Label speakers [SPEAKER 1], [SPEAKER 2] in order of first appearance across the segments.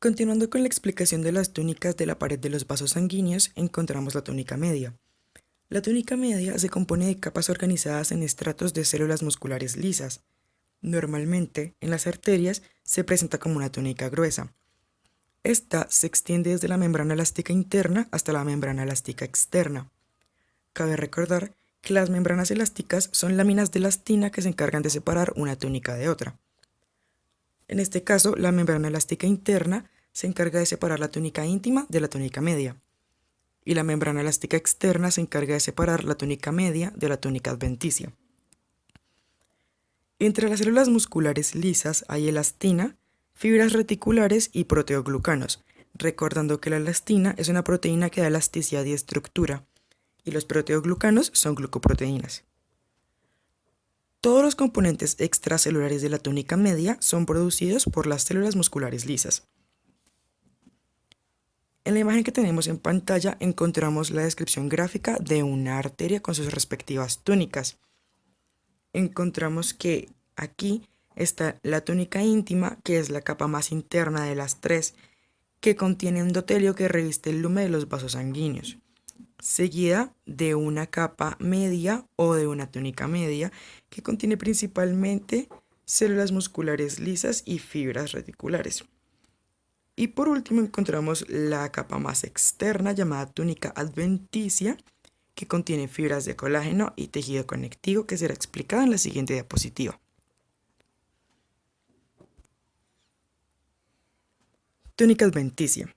[SPEAKER 1] Continuando con la explicación de las túnicas de la pared de los vasos sanguíneos, encontramos la túnica media. La túnica media se compone de capas organizadas en estratos de células musculares lisas. Normalmente, en las arterias se presenta como una túnica gruesa. Esta se extiende desde la membrana elástica interna hasta la membrana elástica externa. Cabe recordar que las membranas elásticas son láminas de elastina que se encargan de separar una túnica de otra. En este caso, la membrana elástica interna se encarga de separar la túnica íntima de la túnica media, y la membrana elástica externa se encarga de separar la túnica media de la túnica adventicia. Entre las células musculares lisas hay elastina, fibras reticulares y proteoglucanos, recordando que la elastina es una proteína que da elasticidad y estructura, y los proteoglucanos son glucoproteínas. Todos los componentes extracelulares de la túnica media son producidos por las células musculares lisas. En la imagen que tenemos en pantalla encontramos la descripción gráfica de una arteria con sus respectivas túnicas. Encontramos que aquí está la túnica íntima, que es la capa más interna de las tres, que contiene endotelio que reviste el lumen de los vasos sanguíneos seguida de una capa media o de una túnica media que contiene principalmente células musculares lisas y fibras reticulares. Y por último encontramos la capa más externa llamada túnica adventicia que contiene fibras de colágeno y tejido conectivo que será explicado en la siguiente diapositiva. Túnica adventicia.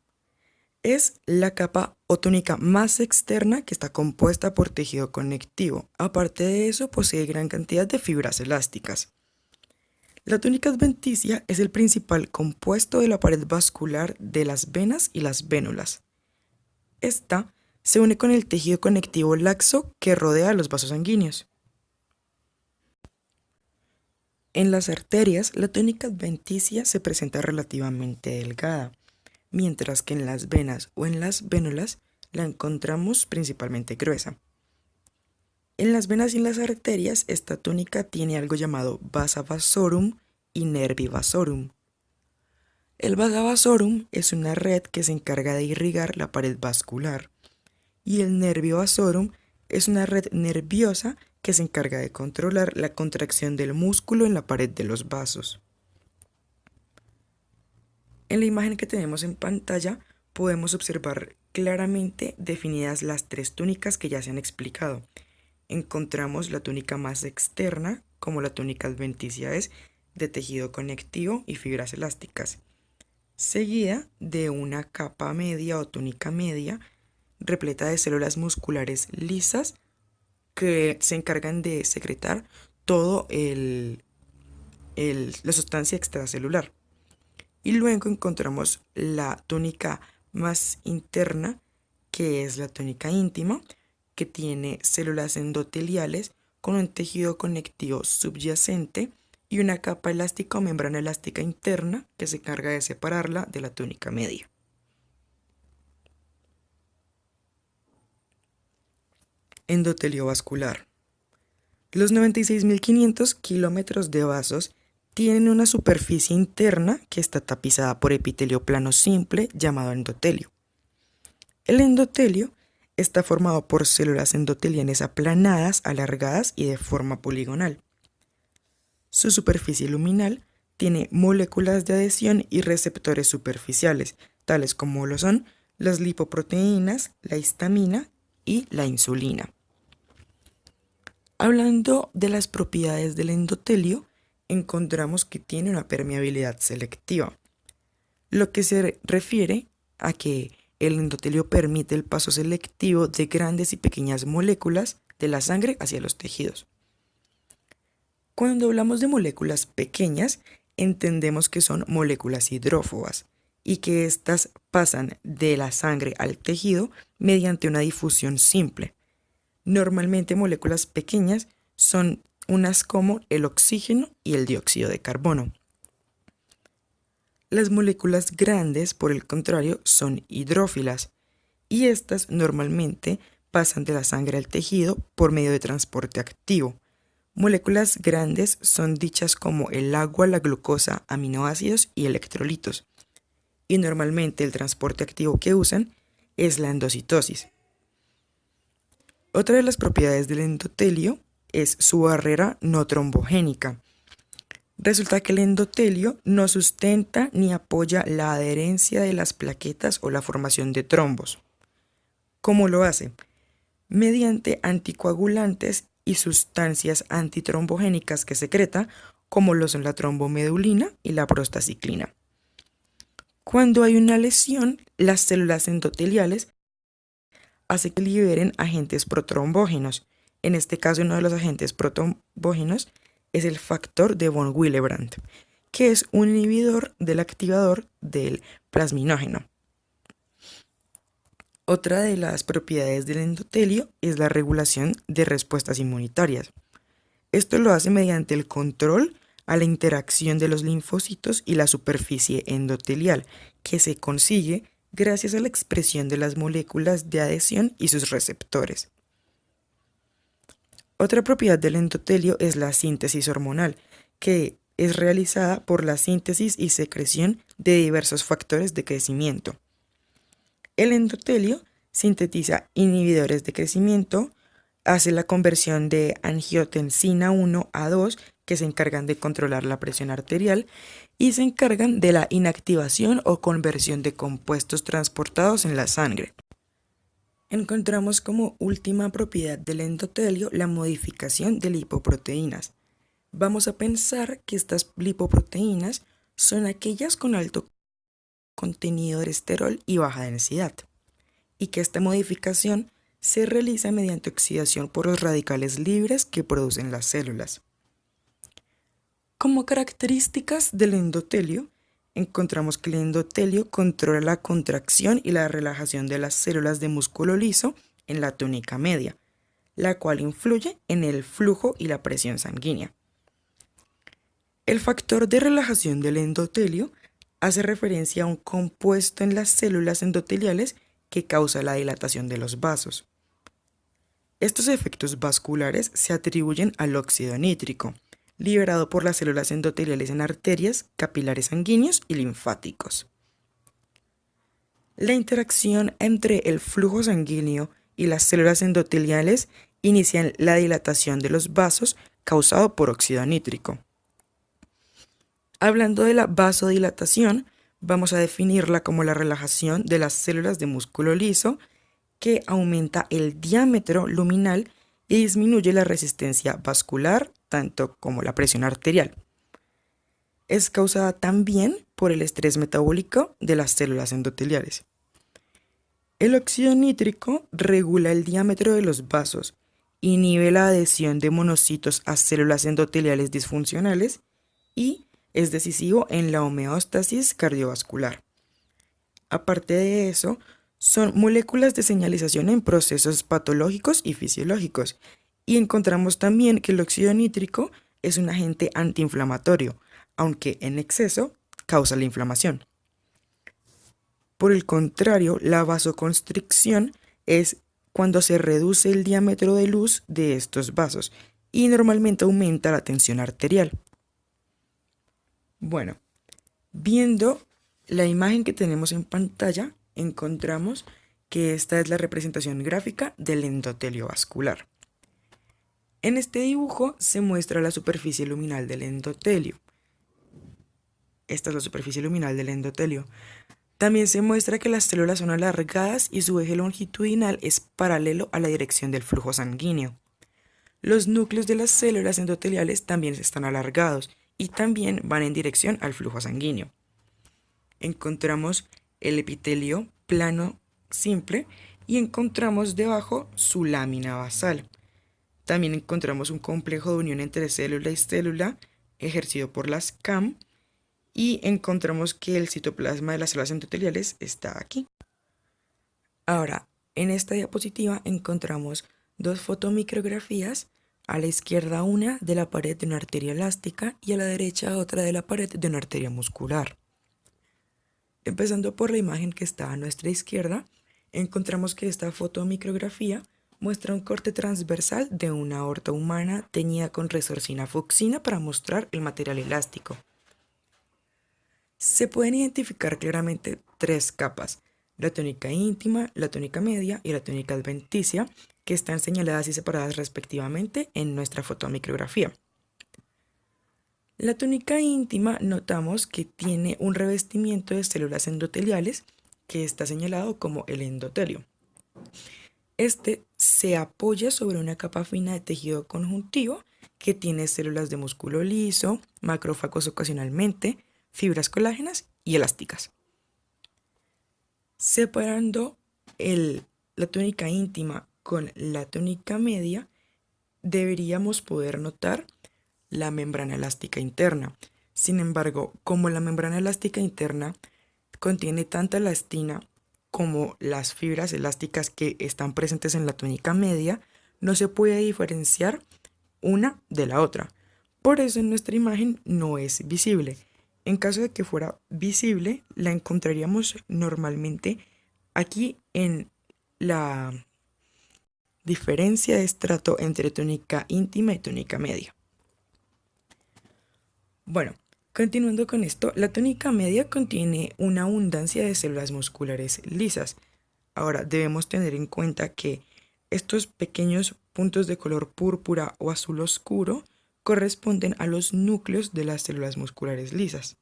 [SPEAKER 1] Es la capa o túnica más externa que está compuesta por tejido conectivo. Aparte de eso, posee gran cantidad de fibras elásticas. La túnica adventicia es el principal compuesto de la pared vascular de las venas y las vénulas. Esta se une con el tejido conectivo laxo que rodea los vasos sanguíneos. En las arterias, la túnica adventicia se presenta relativamente delgada mientras que en las venas o en las vénulas la encontramos principalmente gruesa. En las venas y en las arterias, esta túnica tiene algo llamado vasa vasorum y nervi vasorum. El vasa vasorum es una red que se encarga de irrigar la pared vascular y el nervio vasorum es una red nerviosa que se encarga de controlar la contracción del músculo en la pared de los vasos. En la imagen que tenemos en pantalla podemos observar claramente definidas las tres túnicas que ya se han explicado. Encontramos la túnica más externa, como la túnica adventicia es, de tejido conectivo y fibras elásticas, seguida de una capa media o túnica media repleta de células musculares lisas que se encargan de secretar todo el, la sustancia extracelular. Y luego encontramos la túnica más interna, que es la túnica íntima, que tiene células endoteliales con un tejido conectivo subyacente y una capa elástica o membrana elástica interna que se encarga de separarla de la túnica media. Endotelio vascular. Los 96.500 kilómetros de vasos tienen una superficie interna que está tapizada por epitelio plano simple llamado endotelio. El endotelio está formado por células endotelianas aplanadas, alargadas y de forma poligonal. Su superficie luminal tiene moléculas de adhesión y receptores superficiales, tales como lo son las lipoproteínas, la histamina y la insulina. Hablando de las propiedades del endotelio, encontramos que tiene una permeabilidad selectiva, lo que se refiere a que el endotelio permite el paso selectivo de grandes y pequeñas moléculas de la sangre hacia los tejidos. Cuando hablamos de moléculas pequeñas, entendemos que son moléculas hidrófobas y que éstas pasan de la sangre al tejido mediante una difusión simple. Normalmente moléculas pequeñas son unas como el oxígeno y el dióxido de carbono. Las moléculas grandes, por el contrario, son hidrófilas y estas normalmente pasan de la sangre al tejido por medio de transporte activo. Moléculas grandes son dichas como el agua, la glucosa, aminoácidos y electrolitos. y normalmente el transporte activo que usan es la endocitosis. Otra de las propiedades del endotelio es su barrera no trombogénica. Resulta que el endotelio no sustenta ni apoya la adherencia de las plaquetas o la formación de trombos. ¿Cómo lo hace? Mediante anticoagulantes y sustancias antitrombogénicas que secreta, como lo son la trombomedulina y la prostaciclina. Cuando hay una lesión, las células endoteliales hacen que liberen agentes protrombógenos. En este caso, uno de los agentes protrombógenos es el factor de von Willebrand, que es un inhibidor del activador del plasminógeno. Otra de las propiedades del endotelio es la regulación de respuestas inmunitarias. Esto lo hace mediante el control a la interacción de los linfocitos y la superficie endotelial, que se consigue gracias a la expresión de las moléculas de adhesión y sus receptores. Otra propiedad del endotelio es la síntesis hormonal, que es realizada por la síntesis y secreción de diversos factores de crecimiento. El endotelio sintetiza inhibidores de crecimiento, hace la conversión de angiotensina 1 a 2 que se encargan de controlar la presión arterial y se encargan de la inactivación o conversión de compuestos transportados en la sangre. Encontramos como última propiedad del endotelio la modificación de lipoproteínas. Vamos a pensar que estas lipoproteínas son aquellas con alto contenido de esterol y baja densidad, y que esta modificación se realiza mediante oxidación por los radicales libres que producen las células. Como características del endotelio, encontramos que el endotelio controla la contracción y la relajación de las células de músculo liso en la túnica media, la cual influye en el flujo y la presión sanguínea. El factor de relajación del endotelio hace referencia a un compuesto en las células endoteliales que causa la dilatación de los vasos. Estos efectos vasculares se atribuyen al óxido nítrico, liberado por las células endoteliales en arterias, capilares sanguíneos y linfáticos. La interacción entre el flujo sanguíneo y las células endoteliales inicia la dilatación de los vasos causado por óxido nítrico. Hablando de la vasodilatación, vamos a definirla como la relajación de las células de músculo liso que aumenta el diámetro luminal y disminuye la resistencia vascular, tanto como la presión arterial. Es causada también por el estrés metabólico de las células endoteliales. El óxido nítrico regula el diámetro de los vasos, inhibe la adhesión de monocitos a células endoteliales disfuncionales y es decisivo en la homeostasis cardiovascular. Aparte de eso, son moléculas de señalización en procesos patológicos y fisiológicos, y encontramos también que el óxido nítrico es un agente antiinflamatorio, aunque en exceso causa la inflamación. Por el contrario, la vasoconstricción es cuando se reduce el diámetro de luz de estos vasos y normalmente aumenta la tensión arterial. Bueno, viendo la imagen que tenemos en pantalla, encontramos que esta es la representación gráfica del endotelio vascular. En este dibujo se muestra la superficie luminal del endotelio. Esta es la superficie luminal del endotelio. También se muestra que las células son alargadas y su eje longitudinal es paralelo a la dirección del flujo sanguíneo. Los núcleos de las células endoteliales también están alargados y también van en dirección al flujo sanguíneo. Encontramos el epitelio plano simple y encontramos debajo su lámina basal. También encontramos un complejo de unión entre célula y célula ejercido por las CAM y encontramos que el citoplasma de las células endoteliales está aquí. Ahora, en esta diapositiva encontramos dos fotomicrografías a la izquierda una de la pared de una arteria elástica y a la derecha otra de la pared de una arteria muscular. Empezando por la imagen que está a nuestra izquierda, encontramos que esta fotomicrografía muestra un corte transversal de una aorta humana teñida con resorcina fucsina para mostrar el material elástico. Se pueden identificar claramente tres capas, la túnica íntima, la túnica media y la túnica adventicia, que están señaladas y separadas respectivamente en nuestra fotomicrografía. La túnica íntima notamos que tiene un revestimiento de células endoteliales que está señalado como el endotelio. Este se apoya sobre una capa fina de tejido conjuntivo que tiene células de músculo liso, macrófagos ocasionalmente, fibras colágenas y elásticas. Separando la túnica íntima con la túnica media, deberíamos poder notar la membrana elástica interna. Sin embargo, como la membrana elástica interna contiene tanta elastina como las fibras elásticas que están presentes en la túnica media, no se puede diferenciar una de la otra. Por eso en nuestra imagen no es visible. En caso de que fuera visible, la encontraríamos normalmente aquí en la diferencia de estrato entre túnica íntima y túnica media. Bueno, continuando con esto, la túnica media contiene una abundancia de células musculares lisas. Ahora debemos tener en cuenta que estos pequeños puntos de color púrpura o azul oscuro corresponden a los núcleos de las células musculares lisas.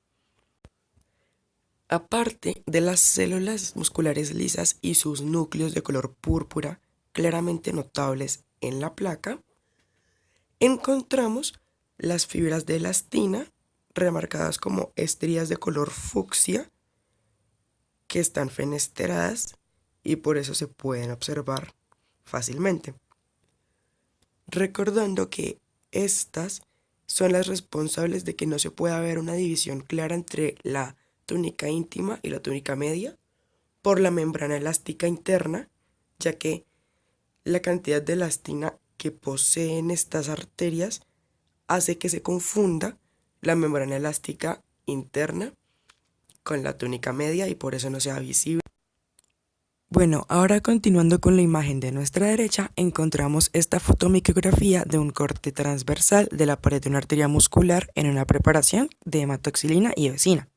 [SPEAKER 1] Aparte de las células musculares lisas y sus núcleos de color púrpura claramente notables en la placa, encontramos las fibras de elastina, remarcadas como estrías de color fucsia, que están fenesteradas y por eso se pueden observar fácilmente. Recordando que estas son las responsables de que no se pueda ver una división clara entre la túnica íntima y la túnica media por la membrana elástica interna, ya que la cantidad de elastina que poseen estas arterias hace que se confunda la membrana elástica interna con la túnica media y por eso no sea visible. Bueno, ahora continuando con la imagen de nuestra derecha, encontramos esta fotomicrografía de un corte transversal de la pared de una arteria muscular en una preparación de hematoxilina y vecina.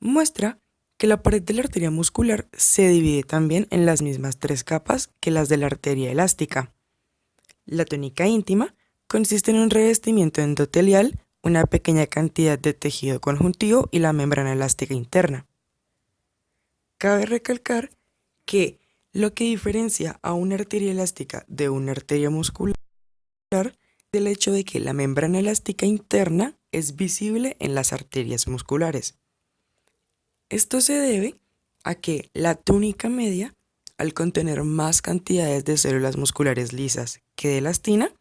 [SPEAKER 1] Muestra que la pared de la arteria muscular se divide también en las mismas tres capas que las de la arteria elástica. La túnica íntima, consiste en un revestimiento endotelial, una pequeña cantidad de tejido conjuntivo y la membrana elástica interna. Cabe recalcar que lo que diferencia a una arteria elástica de una arteria muscular es el hecho de que la membrana elástica interna es visible en las arterias musculares. Esto se debe a que la túnica media, al contener más cantidades de células musculares lisas que de elastina,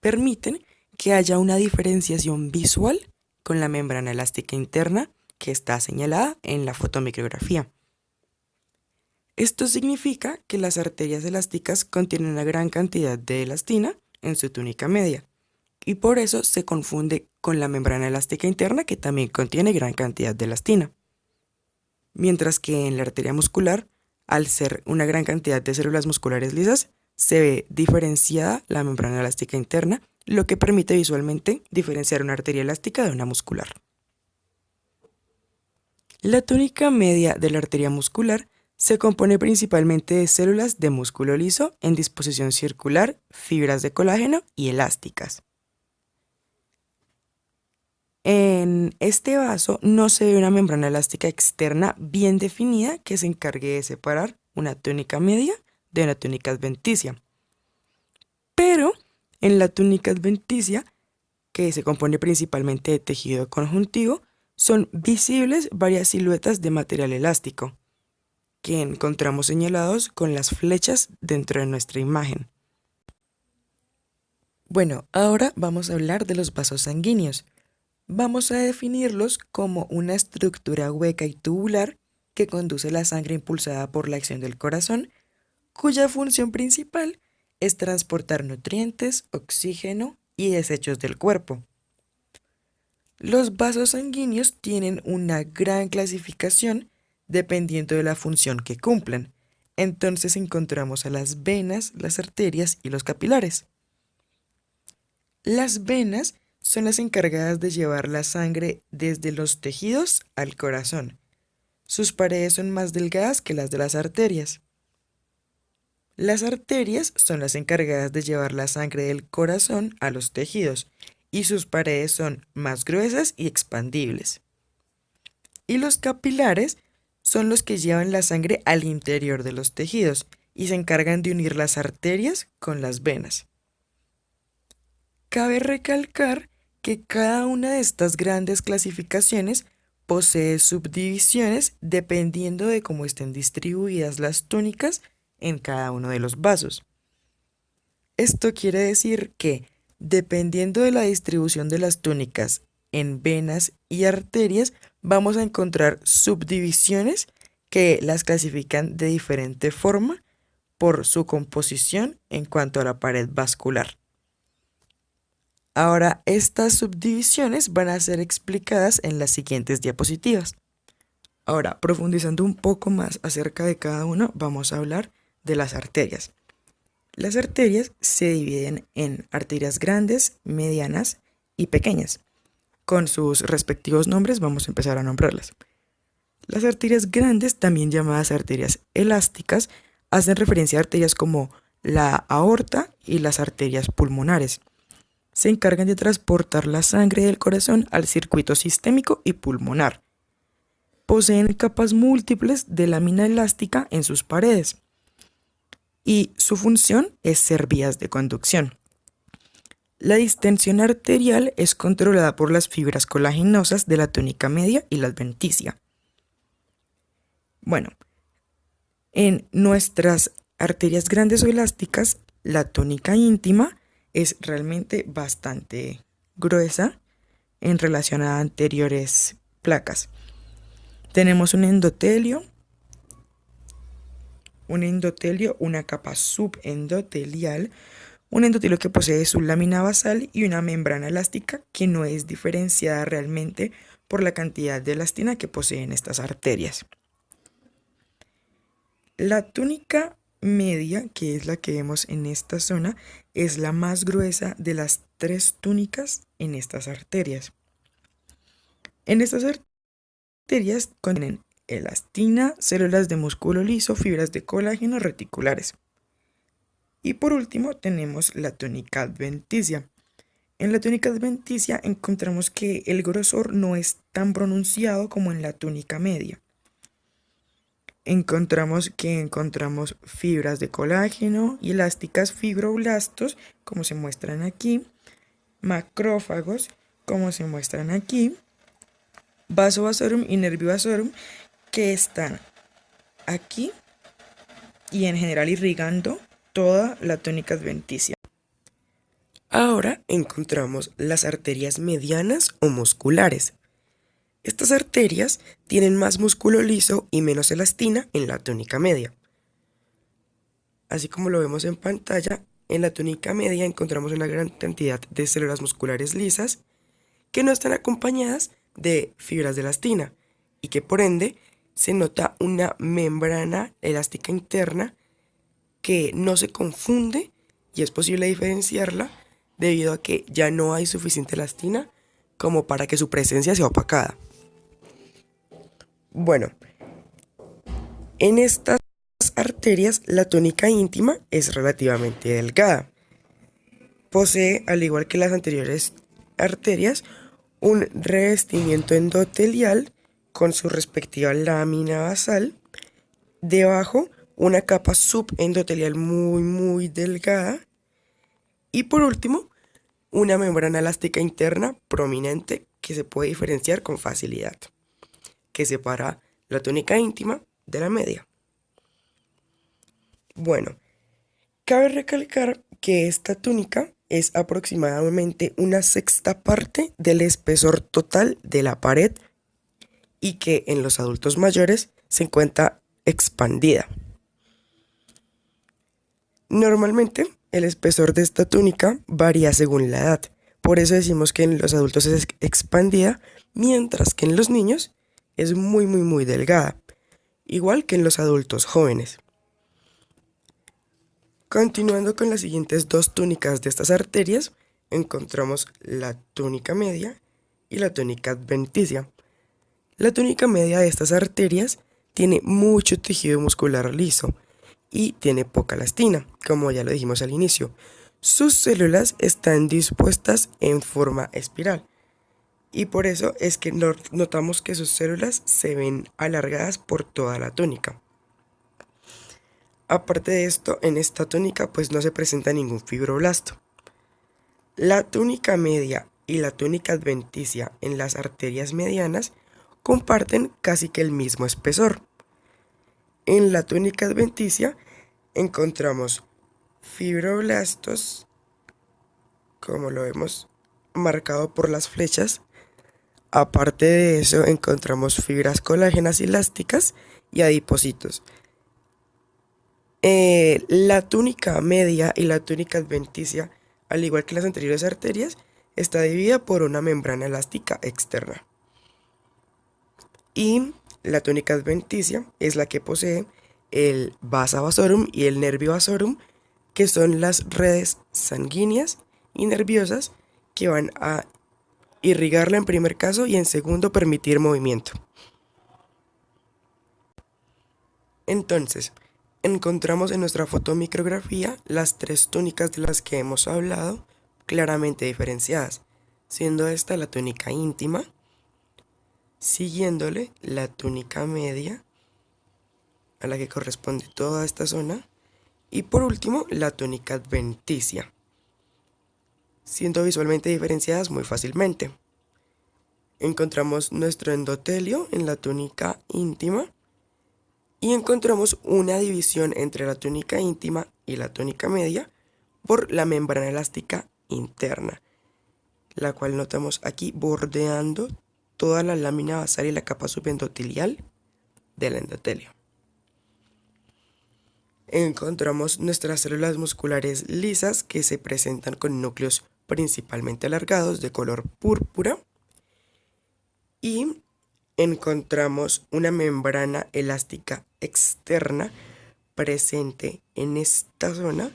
[SPEAKER 1] permiten que haya una diferenciación visual con la membrana elástica interna que está señalada en la fotomicrografía. Esto significa que las arterias elásticas contienen una gran cantidad de elastina en su túnica media y por eso se confunde con la membrana elástica interna que también contiene gran cantidad de elastina. Mientras que en la arteria muscular, al ser una gran cantidad de células musculares lisas, se ve diferenciada la membrana elástica interna, lo que permite visualmente diferenciar una arteria elástica de una muscular. La túnica media de la arteria muscular se compone principalmente de células de músculo liso en disposición circular, fibras de colágeno y elásticas. En este vaso no se ve una membrana elástica externa bien definida que se encargue de separar una túnica media de la túnica adventicia. Pero en la túnica adventicia, que se compone principalmente de tejido conjuntivo, son visibles varias siluetas de material elástico, que encontramos señalados con las flechas dentro de nuestra imagen. Bueno, ahora vamos a hablar de los vasos sanguíneos. Vamos a definirlos como una estructura hueca y tubular que conduce la sangre impulsada por la acción del corazón cuya función principal es transportar nutrientes, oxígeno y desechos del cuerpo. Los vasos sanguíneos tienen una gran clasificación dependiendo de la función que cumplen. Entonces encontramos a las venas, las arterias y los capilares. Las venas son las encargadas de llevar la sangre desde los tejidos al corazón. Sus paredes son más delgadas que las de las arterias. Las arterias son las encargadas de llevar la sangre del corazón a los tejidos y sus paredes son más gruesas y expandibles. Y los capilares son los que llevan la sangre al interior de los tejidos y se encargan de unir las arterias con las venas. Cabe recalcar que cada una de estas grandes clasificaciones posee subdivisiones dependiendo de cómo estén distribuidas las túnicas en cada uno de los vasos. Esto quiere decir que, dependiendo de la distribución de las túnicas en venas y arterias, vamos a encontrar subdivisiones que las clasifican de diferente forma por su composición en cuanto a la pared vascular. Ahora, estas subdivisiones van a ser explicadas en las siguientes diapositivas. Ahora, profundizando un poco más acerca de cada uno, vamos a hablar de las arterias. Las arterias se dividen en arterias grandes, medianas y pequeñas. Con sus respectivos nombres vamos a empezar a nombrarlas. Las arterias grandes, también llamadas arterias elásticas, hacen referencia a arterias como la aorta y las arterias pulmonares. Se encargan de transportar la sangre del corazón al circuito sistémico y pulmonar. Poseen capas múltiples de lámina elástica en sus paredes y su función es ser vías de conducción. La distensión arterial es controlada por las fibras colaginosas de la túnica media y la adventicia. Bueno, en nuestras arterias grandes o elásticas, la túnica íntima es realmente bastante gruesa en relación a anteriores placas. Tenemos un endotelio, un endotelio, una capa subendotelial, un endotelio que posee su lámina basal y una membrana elástica que no es diferenciada realmente por la cantidad de elastina que poseen estas arterias. La túnica media, que es la que vemos en esta zona, es la más gruesa de las tres túnicas en estas arterias. En estas arterias contienen elastina, células de músculo liso, fibras de colágeno reticulares. Y por último tenemos la túnica adventicia. En la túnica adventicia encontramos que el grosor no es tan pronunciado como en la túnica media encontramos que encontramos fibras de colágeno elásticas fibroblastos, como se muestran aquí, macrófagos, como se muestran aquí, vasovasorum y nerviovasorum, que están aquí y en general irrigando toda la tónica adventicia. Ahora encontramos las arterias medianas o musculares, estas arterias tienen más músculo liso y menos elastina en la túnica media. Así como lo vemos en pantalla, en la túnica media encontramos una gran cantidad de células musculares lisas que no están acompañadas de fibras de elastina y que por ende se nota una membrana elástica interna que no se confunde y es posible diferenciarla debido a que ya no hay suficiente elastina como para que su presencia sea opacada. Bueno, en estas arterias la tónica íntima es relativamente delgada. Posee, al igual que las anteriores arterias, un revestimiento endotelial con su respectiva lámina basal. Debajo, una capa subendotelial muy, muy delgada. Y por último, una membrana elástica interna prominente que se puede diferenciar con facilidad que separa la túnica íntima de la media. Bueno, cabe recalcar que esta túnica es aproximadamente una sexta parte del espesor total de la pared y que en los adultos mayores se encuentra expandida. Normalmente el espesor de esta túnica varía según la edad, por eso decimos que en los adultos es expandida, mientras que en los niños es muy muy muy delgada, igual que en los adultos jóvenes. Continuando con las siguientes dos túnicas de estas arterias,
[SPEAKER 2] encontramos la túnica media y la túnica adventicia. La túnica media de estas arterias tiene mucho tejido muscular liso y tiene poca elastina, como ya lo dijimos al inicio. Sus células están dispuestas en forma espiral y por eso es que notamos que sus células se ven alargadas por toda la túnica. Aparte de esto, en esta túnica pues no se presenta ningún fibroblasto. La túnica media y la túnica adventicia en las arterias medianas comparten casi que el mismo espesor. En la túnica adventicia encontramos fibroblastos, como lo vemos marcado por las flechas. Aparte de eso encontramos fibras colágenas elásticas y adipocitos. Eh, la túnica media y la túnica adventicia, al igual que las anteriores arterias, está dividida por una membrana elástica externa. Y la túnica adventicia es la que posee el vasa vasorum y el nervio vasorum, que son las redes sanguíneas y nerviosas que van a irrigarla en primer caso y en segundo permitir movimiento. Entonces, encontramos en nuestra fotomicrografía las tres túnicas de las que hemos hablado claramente diferenciadas, siendo esta la túnica íntima, siguiéndole la túnica media, a la que corresponde toda esta zona, y por último la túnica adventicia, siendo visualmente diferenciadas muy fácilmente. Encontramos nuestro endotelio en la túnica íntima, y encontramos una división entre la túnica íntima y la túnica media por la membrana elástica interna, la cual notamos aquí bordeando toda la lámina basal y la capa subendotelial del endotelio. Encontramos nuestras células musculares lisas que se presentan con núcleos principalmente alargados de color púrpura y encontramos una membrana elástica externa presente en esta zona,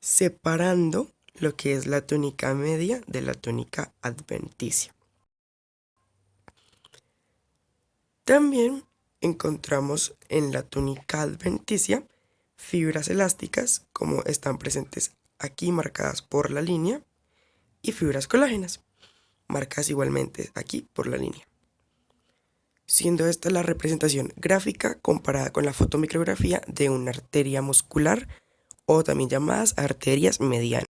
[SPEAKER 2] separando lo que es la túnica media de la túnica adventicia. También encontramos en la túnica adventicia fibras elásticas como están presentes aquí marcadas por la línea y fibras colágenas marcadas igualmente aquí por la línea siendo esta la representación gráfica comparada con la fotomicrografía de una arteria muscular o también llamadas arterias medianas.